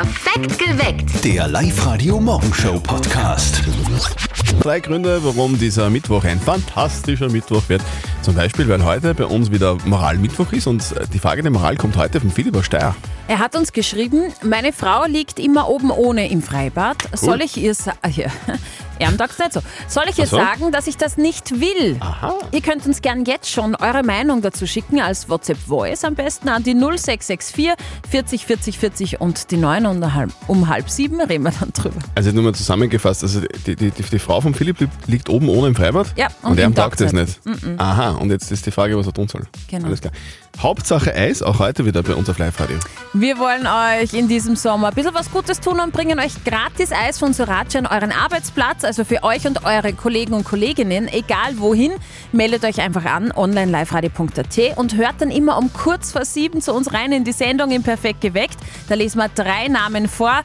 Perfekt geweckt. Der Live-Radio-Morgenshow-Podcast. Drei Gründe, warum dieser Mittwoch ein fantastischer Mittwoch wird. Zum Beispiel, weil heute bei uns wieder Moralmittwoch ist und die Frage der Moral kommt heute von Philipp aus Steyr. Er hat uns geschrieben, meine Frau liegt immer oben ohne im Freibad. Soll ich ihr sagen, ja, er sagt nicht so. Soll ich ihr so. sagen, dass ich das nicht will? Aha. Ihr könnt uns gern jetzt schon eure Meinung dazu schicken, als WhatsApp Voice am besten an die 0664 40 40 40 und die 9 und halb, um halb sieben reden wir dann drüber. Also nur mal zusammengefasst, also die, die, die, die Frau von Philipp li- liegt oben ohne im Freibad Ja, und, und er taugt das nicht. Aha, und jetzt ist die Frage, was er tun soll. Genau. Alles klar. Hauptsache Eis, auch heute wieder bei uns auf Live-Radio. Wir wollen euch in diesem Sommer ein bisschen was Gutes tun und bringen euch gratis Eis von Sorace an euren Arbeitsplatz, also für euch und eure Kollegen und Kolleginnen, egal wohin. Meldet euch einfach an, online liveradio.at und hört dann immer um kurz vor sieben zu uns rein in die Sendung im Perfekt geweckt. Da lesen wir drei Namen vor.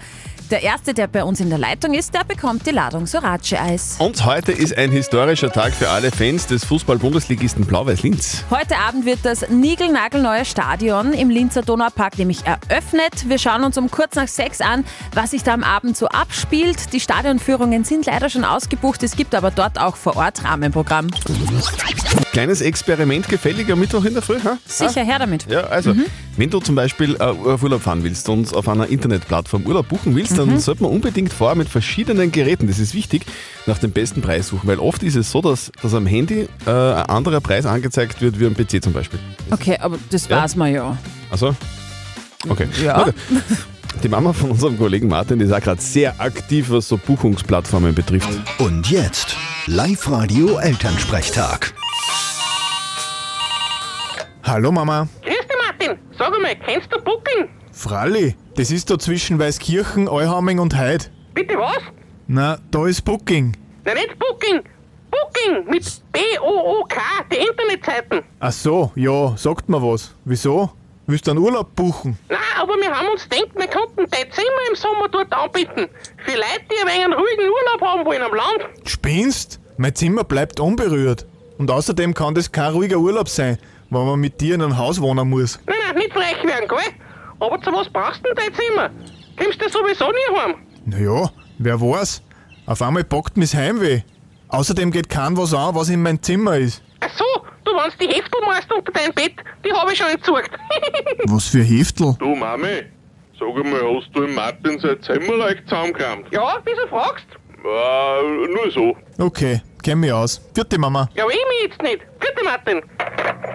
Der erste, der bei uns in der Leitung ist, der bekommt die Ladung Sorace-Eis. Und heute ist ein historischer Tag für alle Fans des Fußball-Bundesligisten Blau-Weiß-Linz. Heute Abend wird das niegelnagelneue Stadion im Linzer Donaupark nämlich eröffnet. Wir schauen uns um kurz nach sechs an, was sich da am Abend so abspielt. Die Stadionführungen sind leider schon ausgebucht, es gibt aber dort auch vor Ort Rahmenprogramm. Kleines Experiment gefällig am Mittwoch in der Früh, ha? Sicher her damit. Ja, also, Mhm. wenn du zum Beispiel äh, auf Urlaub fahren willst und auf einer Internetplattform Urlaub buchen willst, Mhm. dann sollte man unbedingt vorher mit verschiedenen Geräten, das ist wichtig, nach dem besten Preis suchen, weil oft ist es so, dass, dass am Handy äh, ein anderer Preis angezeigt wird wie am PC zum Beispiel. Okay, aber das Ja. weiß man ja. Also, okay. Ja. Warte. Die Mama von unserem Kollegen Martin, die ist auch gerade sehr aktiv, was so Buchungsplattformen betrifft. Und jetzt Live-Radio-Elternsprechtag. Hallo Mama. Grüß dich, Martin. Sag einmal, kennst du Booking? Fralli, das ist da zwischen Weißkirchen, Euhaming und Heid. Bitte was? Na, da ist Booking. Nein, nicht Booking. Booking mit B-O-O-K, die Internetseiten. Ach so, ja, sagt mir was. Wieso? Willst du einen Urlaub buchen? Nein, aber wir haben uns gedacht, wir könnten dein Zimmer im Sommer dort anbieten. Für Leute, die ein wenig einen ruhigen Urlaub haben wollen am Land. Spinnst? Mein Zimmer bleibt unberührt. Und außerdem kann das kein ruhiger Urlaub sein, wenn man mit dir in einem Haus wohnen muss. Nein, nein, nicht frech werden, gell? Aber zu was brauchst du denn dein Zimmer? Kommst du sowieso nie heim? Naja, wer weiß. Auf einmal packt mich Heimweh. Außerdem geht kein was an, was in mein Zimmer ist. Ach so, du wannst die Heftel machst unter dein Bett, die habe ich schon entsorgt. Was für Heftel? Du Mami, sag einmal, hast du im Martin sein Zimmer leicht zusammengekramt? ja, wieso fragst? Äh, nur so. Okay, kenn mich aus. Vierte Mama. Ja, ich mich jetzt nicht. Gute Martin.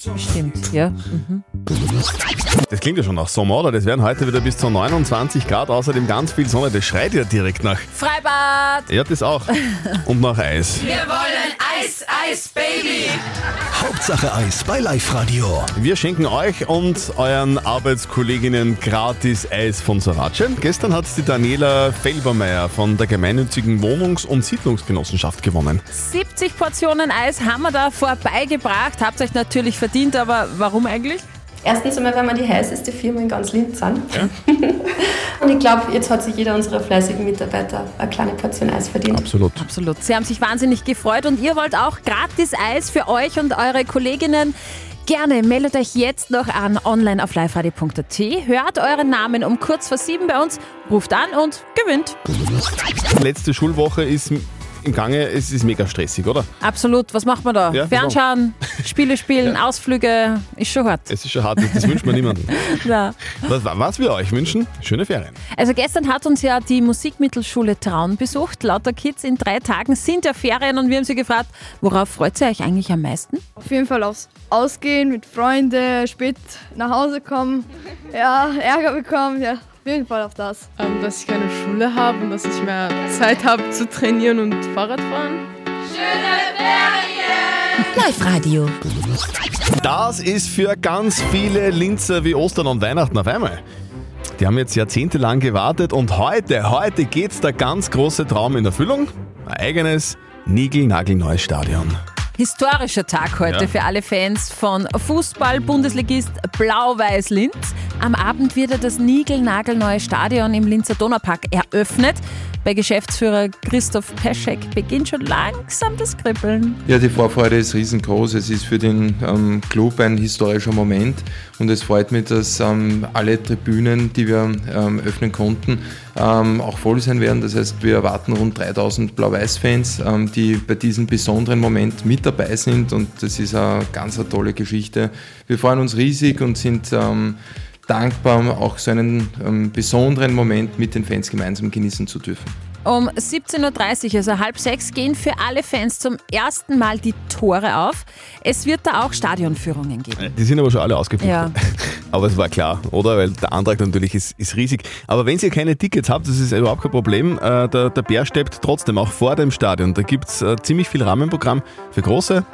Stimmt, ja. Das klingt ja schon nach Sommer, oder? Das werden heute wieder bis zu 29 Grad, außerdem ganz viel Sonne. Das schreit ja direkt nach. Freibad! Ja, das auch. Und nach Eis. Hauptsache Eis bei Live-Radio. Wir schenken euch und euren Arbeitskolleginnen gratis Eis von Sorace. Gestern hat die Daniela Felbermeier von der gemeinnützigen Wohnungs- und Siedlungsgenossenschaft gewonnen. 70 Portionen Eis haben wir da vorbeigebracht. Habt euch natürlich verdient, aber warum eigentlich? Erstens einmal, weil wir die heißeste Firma in ganz Linz sind. Und ich glaube, jetzt hat sich jeder unserer fleißigen Mitarbeiter eine kleine Portion Eis verdient. Absolut. Absolut. Sie haben sich wahnsinnig gefreut und ihr wollt auch gratis Eis für euch und eure Kolleginnen. Gerne meldet euch jetzt noch an online auf liveradio.at, hört euren Namen um kurz vor sieben bei uns, ruft an und gewinnt. Letzte Schulwoche ist im Gange. Es ist mega stressig, oder? Absolut. Was macht man da? Ja, Fernschauen, Spiele spielen, Ausflüge, ist schon hart. Es ist schon hart, das wünscht man niemandem. Ja. Was, was wir euch wünschen? Schöne Ferien. Also gestern hat uns ja die Musikmittelschule Traun besucht. Lauter Kids in drei Tagen sind ja Ferien und wir haben sie gefragt, worauf freut ihr euch eigentlich am meisten? Auf jeden Fall aufs Ausgehen mit Freunden, spät nach Hause kommen, ja, Ärger bekommen, ja, auf jeden Fall auf das. ähm, dass ich keine Schule habe und dass ich mehr Zeit habe zu trainieren und Fahrrad fahren. Live-Radio. Das ist für ganz viele Linzer wie Ostern und Weihnachten auf einmal. Die haben jetzt jahrzehntelang gewartet und heute, heute geht's der ganz große Traum in Erfüllung. Ein eigenes, niegelnagelneues Stadion. Historischer Tag heute Ja. für alle Fans von Fußball-Bundesligist Blau-Weiß Linz. Am Abend wird ja das niegelnagelneue Stadion im Linzer Donaupark eröffnet. Bei Geschäftsführer Christoph Peschek beginnt schon langsam das Kribbeln. Ja, die Vorfreude ist riesengroß. Es ist für den ähm, Club ein historischer Moment und es freut mich, dass ähm, alle Tribünen, die wir ähm, öffnen konnten, ähm, auch voll sein werden. Das heißt, wir erwarten rund 3000 Blau-Weiß-Fans, ähm, die bei diesem besonderen Moment mit dabei sind und das ist eine ganz eine tolle Geschichte. Wir freuen uns riesig und sind ähm, dankbar, auch so einen ähm, besonderen Moment mit den Fans gemeinsam genießen zu dürfen. Um 17.30 Uhr, also halb sechs, gehen für alle Fans zum ersten Mal die Tore auf. Es wird da auch Stadionführungen geben. Die sind aber schon alle ausgebucht. Ja. Aber es war klar, oder? Weil der Antrag natürlich ist, ist riesig. Aber wenn ihr keine Tickets habt, das ist überhaupt kein Problem. Äh, Der, der Bär steppt trotzdem auch vor dem Stadion. Da gibt es ziemlich viel Rahmenprogramm für große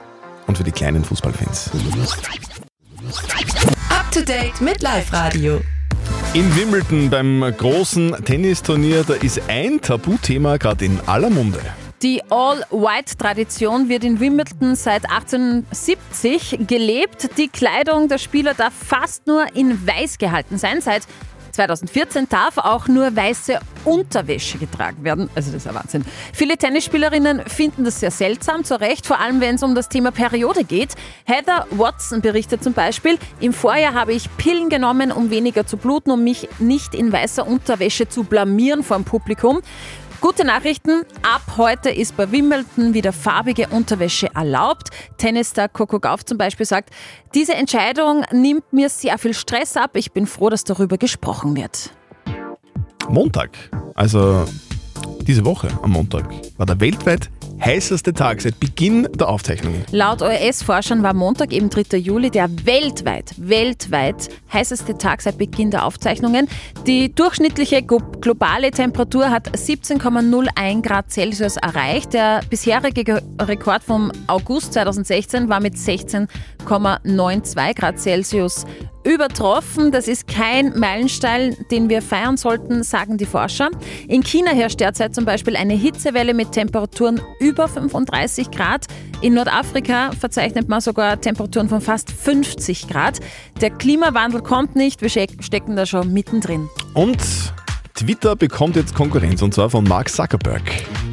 und für die kleinen Fußballfans. Up to date mit Live Radio. In Wimbledon beim großen Tennisturnier, da ist ein Tabuthema gerade in aller Munde. Die All-White-Tradition wird in Wimbledon seit 1870 gelebt. Die Kleidung der Spieler darf fast nur in weiß gehalten sein. Seit 2014 darf auch nur weiße Unterwäsche getragen werden. Also das ist ja Wahnsinn. Viele Tennisspielerinnen finden das sehr seltsam, zu Recht, vor allem wenn es um das Thema Periode geht. Heather Watson berichtet zum Beispiel, im Vorjahr habe ich Pillen genommen, um weniger zu bluten, um mich nicht in weißer Unterwäsche zu blamieren vor dem Publikum. Gute Nachrichten, ab heute ist bei Wimbledon wieder farbige Unterwäsche erlaubt. Tennisstar Coco Gauff zum Beispiel sagt, diese Entscheidung nimmt mir sehr viel Stress ab. Ich bin froh, dass darüber gesprochen wird. Montag, also diese Woche am Montag, war der weltweit heißeste Tag seit Beginn der Aufzeichnungen. Laut ORS-Forschern war Montag, eben 3. Juli, der weltweit, weltweit heißeste Tag seit Beginn der Aufzeichnungen. Die durchschnittliche glo- globale Temperatur hat 17,01 Grad Celsius erreicht. Der bisherige Ge- Rekord vom August 2016 war mit 16,92 Grad Celsius übertroffen. Das ist kein Meilenstein, den wir feiern sollten, sagen die Forscher. In China herrscht derzeit zum Beispiel eine Hitzewelle mit Temperaturen über 35 Grad. In Nordafrika verzeichnet man sogar Temperaturen von fast 50 Grad. Der Klimawandel kommt nicht, wir steck- stecken da schon mittendrin. Und Twitter bekommt jetzt Konkurrenz und zwar von Mark Zuckerberg.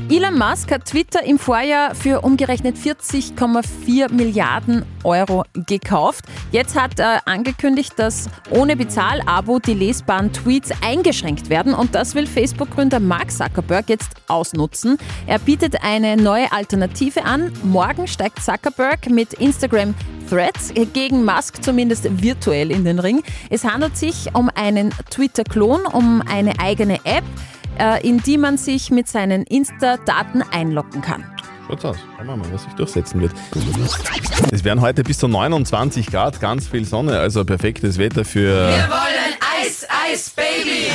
Elon Musk hat Twitter im Vorjahr für umgerechnet 40,4 Milliarden Euro gekauft. Jetzt hat er angekündigt, dass ohne Bezahlabo die lesbaren Tweets eingeschränkt werden und das will Facebook-Gründer Mark Zuckerberg jetzt ausnutzen. Er bietet eine neue Alternative an. Morgen steigt Zuckerberg mit Instagram Threads gegen Musk zumindest virtuell in den Ring. Es handelt sich um einen Twitter-Klon, um eine eigene App, äh, in die man sich mit seinen Insta-Daten einloggen kann. Schaut's aus. Schauen wir mal, was sich durchsetzen wird. Es werden heute bis zu 29 Grad, ganz viel Sonne, also perfektes Wetter für wollen Eis, Eis, Baby.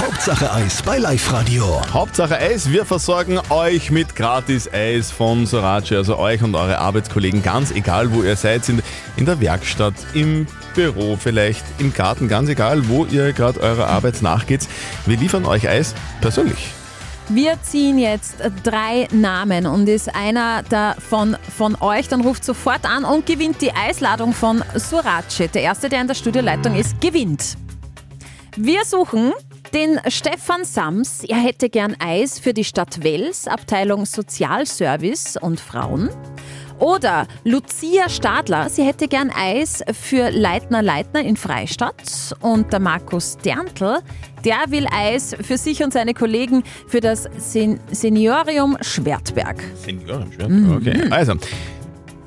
Hauptsache Eis bei Live Radio. Hauptsache Eis. Wir versorgen euch mit gratis Eis von Sorace, also euch und eure Arbeitskollegen, ganz egal wo ihr seid, in, in der Werkstatt, im Büro, vielleicht im Garten, ganz egal wo ihr gerade eurer Arbeit nachgeht. Wir liefern euch Eis persönlich. Wir ziehen jetzt drei Namen und ist einer davon von euch, dann ruft sofort an und gewinnt die Eisladung von Surace. Der erste, der in der Studioleitung ist, gewinnt. Wir suchen den Stefan Sams. Er hätte gern Eis für die Stadt Wels, Abteilung Sozialservice und Frauen. Oder Lucia Stadler, sie hätte gern Eis für Leitner Leitner in Freistadt. Und der Markus Derntl, der will Eis für sich und seine Kollegen für das Sen Seniorium Schwertberg. Senioren, schwer. Okay, also,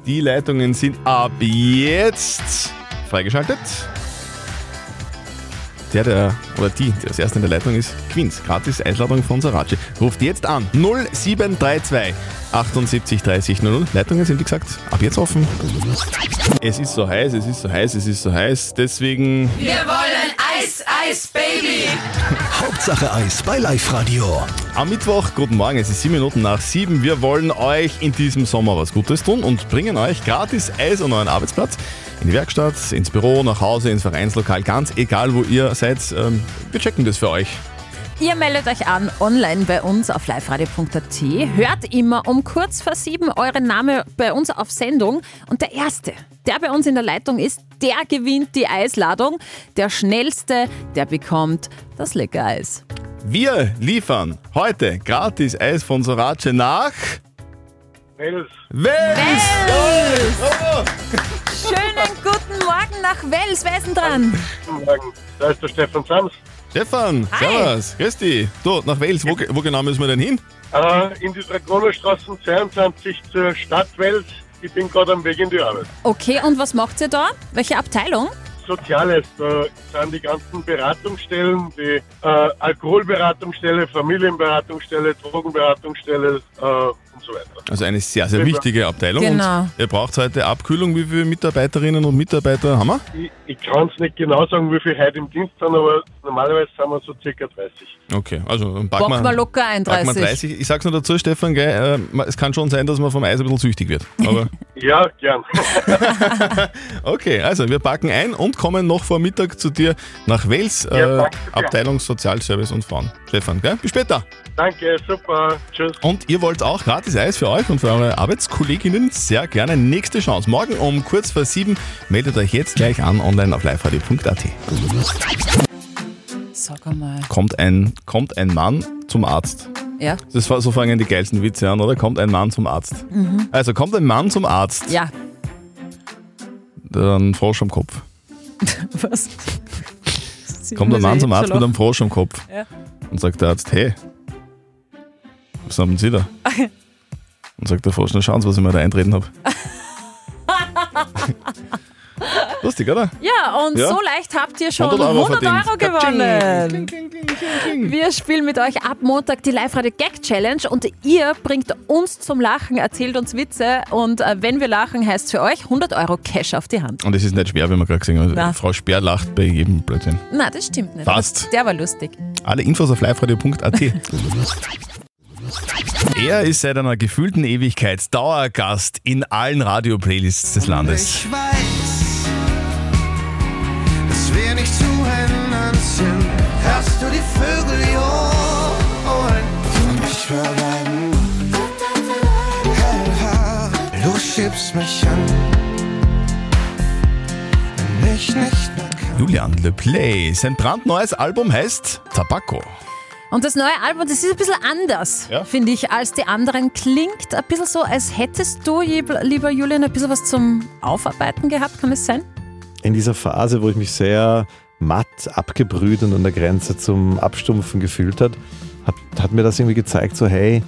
die Leitungen sind ab jetzt freigeschaltet. Der, der, oder die, der als erster in der Leitung ist, gewinnt. Gratis Eisladung von Sarace. Ruft jetzt an 0732 78 30 00. Leitungen sind, wie gesagt, ab jetzt offen. Es ist so heiß, es ist so heiß, es ist so heiß. Deswegen Wir wollen Eis, Eis, Baby. Hauptsache Eis bei Live Radio. Am Mittwoch, guten Morgen, es ist sieben Minuten nach sieben. Wir wollen euch in diesem Sommer was Gutes tun und bringen euch gratis Eis an euren Arbeitsplatz. In die Werkstatt, ins Büro, nach Hause, ins Vereinslokal, ganz egal wo ihr seid. Ähm, wir checken das für euch. Ihr meldet euch an online bei uns auf liveradio.at. Hört immer um kurz vor sieben euren Name bei uns auf Sendung. Und der Erste, der bei uns in der Leitung ist, der gewinnt die Eisladung. Der schnellste, der bekommt das lecker Eis. Wir liefern heute gratis Eis von Sorace nach Wels. Wels. Oh. Schönen guten Morgen nach Wels. Wer ist denn dran? Guten Morgen. Da ist der Stefan Sams. Stefan, servus, grüß dich. Du, nach Wels, wo, wo genau müssen wir denn hin? Äh, in die Dragonerstraße 22 zur Stadt Wels. Ich bin gerade am Weg in die Arbeit. Okay, und was macht ihr da? Welche Abteilung? Soziales, da sind die ganzen Beratungsstellen, die äh, Alkoholberatungsstelle, Familienberatungsstelle, Drogenberatungsstelle äh, und so weiter. Also eine sehr, sehr wichtige Abteilung. Genau. Und ihr braucht heute Abkühlung. Wie viele Mitarbeiterinnen und Mitarbeiter haben wir? Ich, ich kann es nicht genau sagen, wie viele heute im Dienst sind, aber normalerweise sind wir so circa 30. Okay, also dann packen wir locker ein, packen wir 30. 30. Ich sag's nur dazu, Stefan, gell, äh, es kann schon sein, dass man vom Eis ein bisschen süchtig wird. Aber Ja, gern. okay, also wir packen ein und kommen noch vor Mittag zu dir nach Wels, äh, Ja. Abteilung Sozialservice und Frauen. Stefan, gell? Bis später. Danke, super. Tschüss. Und ihr wollt auch gratis Eis für euch und für eure Arbeitskolleginnen? Sehr gerne. Nächste Chance. Morgen um kurz vor sieben. Meldet euch jetzt gleich an online auf liveradio.at. Sag einmal. Kommt ein, kommt ein Mann zum Arzt. Ja. Das war, so fangen die geilsten Witze an, oder? Kommt ein Mann zum Arzt. Mhm. Also kommt ein Mann zum Arzt, Ja. dann Frosch am Kopf. Was? Kommt ein Mann zum Arzt mit einem Frosch am Kopf Ja. und sagt der Arzt, hey, was haben Sie da? Und sagt der Frosch, na schauen Sie, was ich mir da eintreten habe. Lustig, oder? Ja, und Ja. so leicht habt ihr schon 100 Euro 100 Euro, gewonnen. Wir spielen mit euch ab Montag die Live-Radio Gag Challenge und ihr bringt uns zum Lachen, erzählt uns Witze und äh, wenn wir lachen, heißt für euch 100 Euro Cash auf die Hand. Und es ist nicht schwer, wie wir gerade gesehen haben. Na. Frau Speer lacht bei jedem Blödsinn. Na, das stimmt nicht. Passt. Der war lustig. Alle Infos auf liveradio.at. er ist seit einer gefühlten Ewigkeit Dauergast in allen Radio-Playlists des Landes. Ich weiß, dass wir nicht zu ändern sind. Hörst du die Vögel johlen? Und ich verweiden. Du schiebst mich an. Wenn ich nicht mehr kann. Julian Le Play. Sein brandneues Album heißt Tabacco. Und das neue Album, das ist ein bisschen anders, finde ich, als die anderen. Klingt ein bisschen so, als hättest du, lieber Julian, ein bisschen was zum Aufarbeiten gehabt, kann es sein? in dieser Phase, wo ich mich sehr matt, abgebrüht und an der Grenze zum Abstumpfen gefühlt hat, hat, hat mir das irgendwie gezeigt, so hey,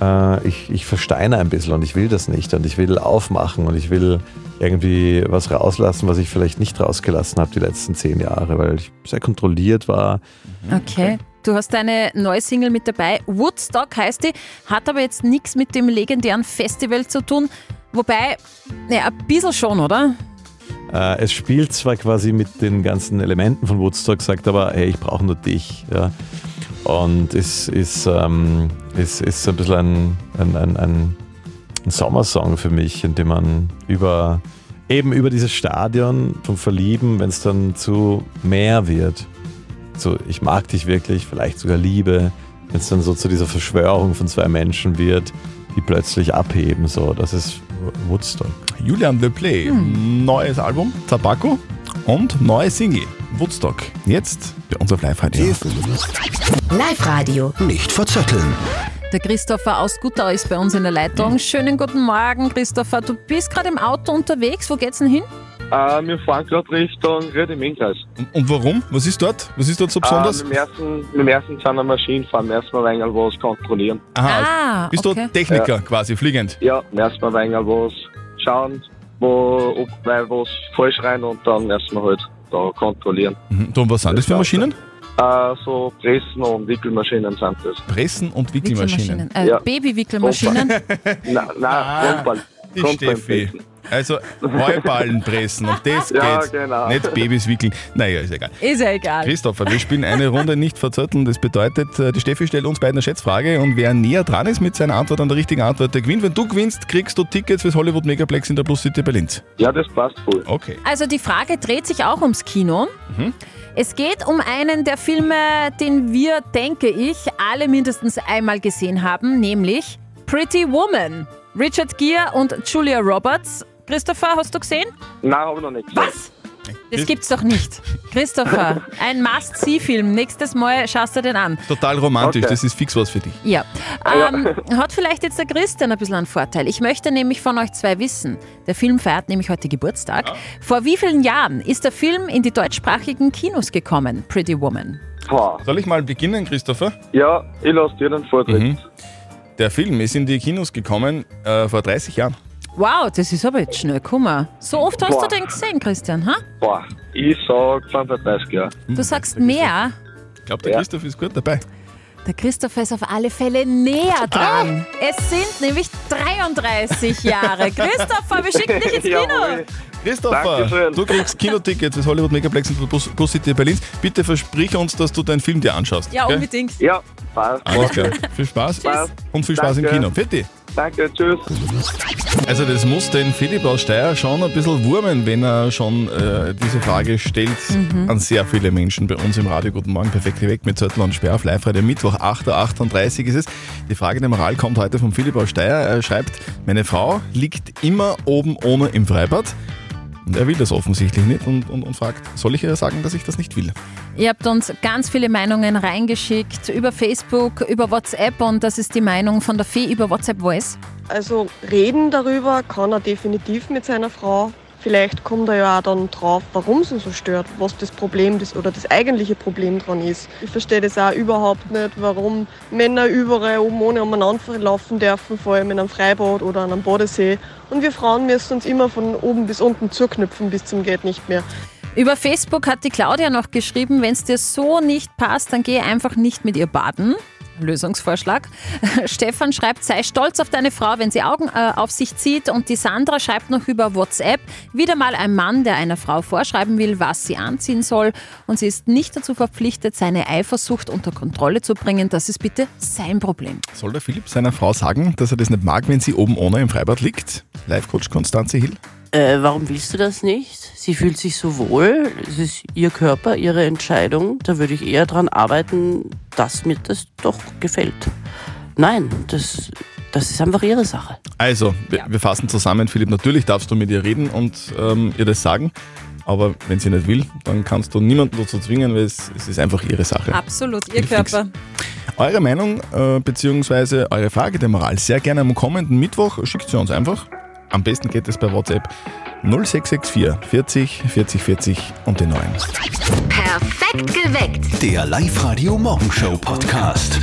äh, ich, ich versteine ein bisschen und ich will das nicht und ich will aufmachen und ich will irgendwie was rauslassen, was ich vielleicht nicht rausgelassen habe die letzten zehn Jahre, weil ich sehr kontrolliert war. Okay. Du hast eine neue Single mit dabei. Woodstock heißt die, hat aber jetzt nichts mit dem legendären Festival zu tun. Wobei, naja, ein bisschen schon, oder? Äh, es spielt zwar quasi mit den ganzen Elementen von Woodstock, sagt aber, hey, ich brauche nur dich. Ja. Und es ist, ähm, es ist ein bisschen ein, ein, ein, ein, ein Sommersong für mich, in dem man über eben über dieses Stadion vom Verlieben, wenn es dann zu mehr wird, so ich mag dich wirklich, vielleicht sogar Liebe, wenn es dann so zu dieser Verschwörung von zwei Menschen wird, die plötzlich abheben, so, das ist Woodstock. Julian Le Play. Neues Album Tabacco und neue Single Woodstock. Jetzt bei uns auf Live-Radio. Live-Radio. Nicht verzetteln. Der Christopher aus Guttau ist bei uns in der Leitung. Schönen guten Morgen, Christopher. Du bist gerade im Auto unterwegs. Wo geht's denn hin? Äh, wir fahren gerade Richtung Ried im Innkreis. Und warum? Was ist dort? Was ist dort so besonders? Äh, mit, dem ersten, mit dem ersten Maschinen fahren wir erstmal ein wenig was kontrollieren. Aha, Ah, bist okay. du Techniker Ja. quasi, fliegend? Ja, erstmal ein wenig was schauen, wo, ob weil was falsch rein und dann erstmal halt da kontrollieren. Mhm. Du, und was sind das für Maschinen? Äh, so Pressen und Wickelmaschinen sind das. Pressen und Wickelmaschinen. Äh, Ja. Babywickelmaschinen. Nein, nein, Grundball. Die Steffi. Also Heuballen pressen und das Ja, geht's. genau. Nicht Babys wickeln. Naja, ist egal. Ist ja egal. Christopher, wir spielen eine Runde nicht verzötteln. Das bedeutet, äh, die Steffi stellt uns beiden eine Schätzfrage und wer näher dran ist mit seiner Antwort an der richtigen Antwort, der gewinnt. Wenn du gewinnst, kriegst du Tickets fürs Hollywood Megaplex in der Plus City bei Linz. Ja, das passt voll. Okay. Also die Frage dreht sich auch ums Kino. Es geht um einen der Filme, den wir, denke ich, alle mindestens einmal gesehen haben, nämlich Pretty Woman. Richard Gere und Julia Roberts. Christopher, hast du gesehen? Nein, habe ich noch nicht gesehen. Was? Das gibt's doch nicht. Christopher, ein Must-See-Film. Nächstes Mal schaust du den an. Total romantisch, Okay. das ist fix was für dich. Ja. Ja. Ähm, hat vielleicht jetzt der Christian ein bisschen einen Vorteil. Ich möchte nämlich von euch zwei wissen. Der Film feiert nämlich heute Geburtstag. Vor wie vielen Jahren ist der Film in die deutschsprachigen Kinos gekommen, Pretty Woman? Boah. Soll ich mal beginnen, Christopher? Ja, ich lasse dir den Vortritt. Mhm. Der Film ist in die Kinos gekommen äh, vor 30 Jahren. Wow, das ist aber jetzt schnell. Guck mal. So oft hast Boah. du den gesehen, Christian, ha? Boah, ich sag 35 Jahre. Du sagst mehr. Ich glaube, der Ja. Christoph ist gut dabei. Der Christopher ist auf alle Fälle näher dran. Es sind nämlich 33 Jahre. Christopher, wir schicken dich ins Kino. Jawohl. Christopher, Dankeschön. du kriegst Kinotickets fürs Hollywood Megaplex und Bus, Bus City Berlin. Bitte versprich uns, dass du deinen Film dir anschaust. Ja, gell? unbedingt. Ja, passt. Alles klar. Viel Spaß Passt. und viel Spaß im Danke. Kino. Fitti. Danke, tschüss. Also das muss den Philipp aus Steyr schon ein bisschen wurmen, wenn er schon äh, diese Frage stellt an sehr viele Menschen bei uns im Radio. Guten Morgen, perfekt geweckt mit Zettel und Sperr auf live heute Mittwoch, 8.38 Uhr ist es. Die Frage der Moral kommt heute von Philipp aus Steyr. Er schreibt, meine Frau liegt immer oben ohne im Freibad. Und er will das offensichtlich nicht und, und, und fragt, soll ich ihr sagen, dass ich das nicht will? Ihr habt uns ganz viele Meinungen reingeschickt über Facebook, über WhatsApp und das ist die Meinung von der Fee über WhatsApp Voice. Also reden darüber kann er definitiv mit seiner Frau. Vielleicht kommt er ja auch dann drauf, warum es ihn so stört, was das Problem das, oder das eigentliche Problem dran ist. Ich verstehe das auch überhaupt nicht, warum Männer überall oben ohne umeinander laufen dürfen, vor allem in einem Freibad oder an einem Badesee. Und wir Frauen müssen uns immer von oben bis unten zuknüpfen bis zum geht nicht mehr. Über Facebook hat die Claudia noch geschrieben, wenn es dir so nicht passt, dann geh einfach nicht mit ihr baden. Lösungsvorschlag. Stefan schreibt, sei stolz auf deine Frau, wenn sie Augen äh, auf sich zieht. Und die Sandra schreibt noch über WhatsApp, wieder mal ein Mann, der einer Frau vorschreiben will, was sie anziehen soll. Und sie ist nicht dazu verpflichtet, seine Eifersucht unter Kontrolle zu bringen. Das ist bitte sein Problem. Soll der Philipp seiner Frau sagen, dass er das nicht mag, wenn sie oben ohne im Freibad liegt? Live-Coach Konstanze Hill. Äh, warum willst du das nicht? Sie fühlt sich so wohl, es ist ihr Körper, ihre Entscheidung. Da würde ich eher dran arbeiten, dass mir das doch gefällt. Nein, das, das ist einfach ihre Sache. Also, wir, wir fassen zusammen, Philipp, natürlich darfst du mit ihr reden und ähm, ihr das sagen, aber wenn sie nicht will, dann kannst du niemanden dazu zwingen, weil es, es ist einfach ihre Sache. Absolut, ihr Fix. Körper. Eure Meinung äh, bzw. eure Frage der Moral sehr gerne am kommenden Mittwoch, schickt sie uns einfach. Am besten geht es per WhatsApp 0664 40 40 40 und die 9. Perfekt geweckt. Der Live-Radio Morgenshow Podcast.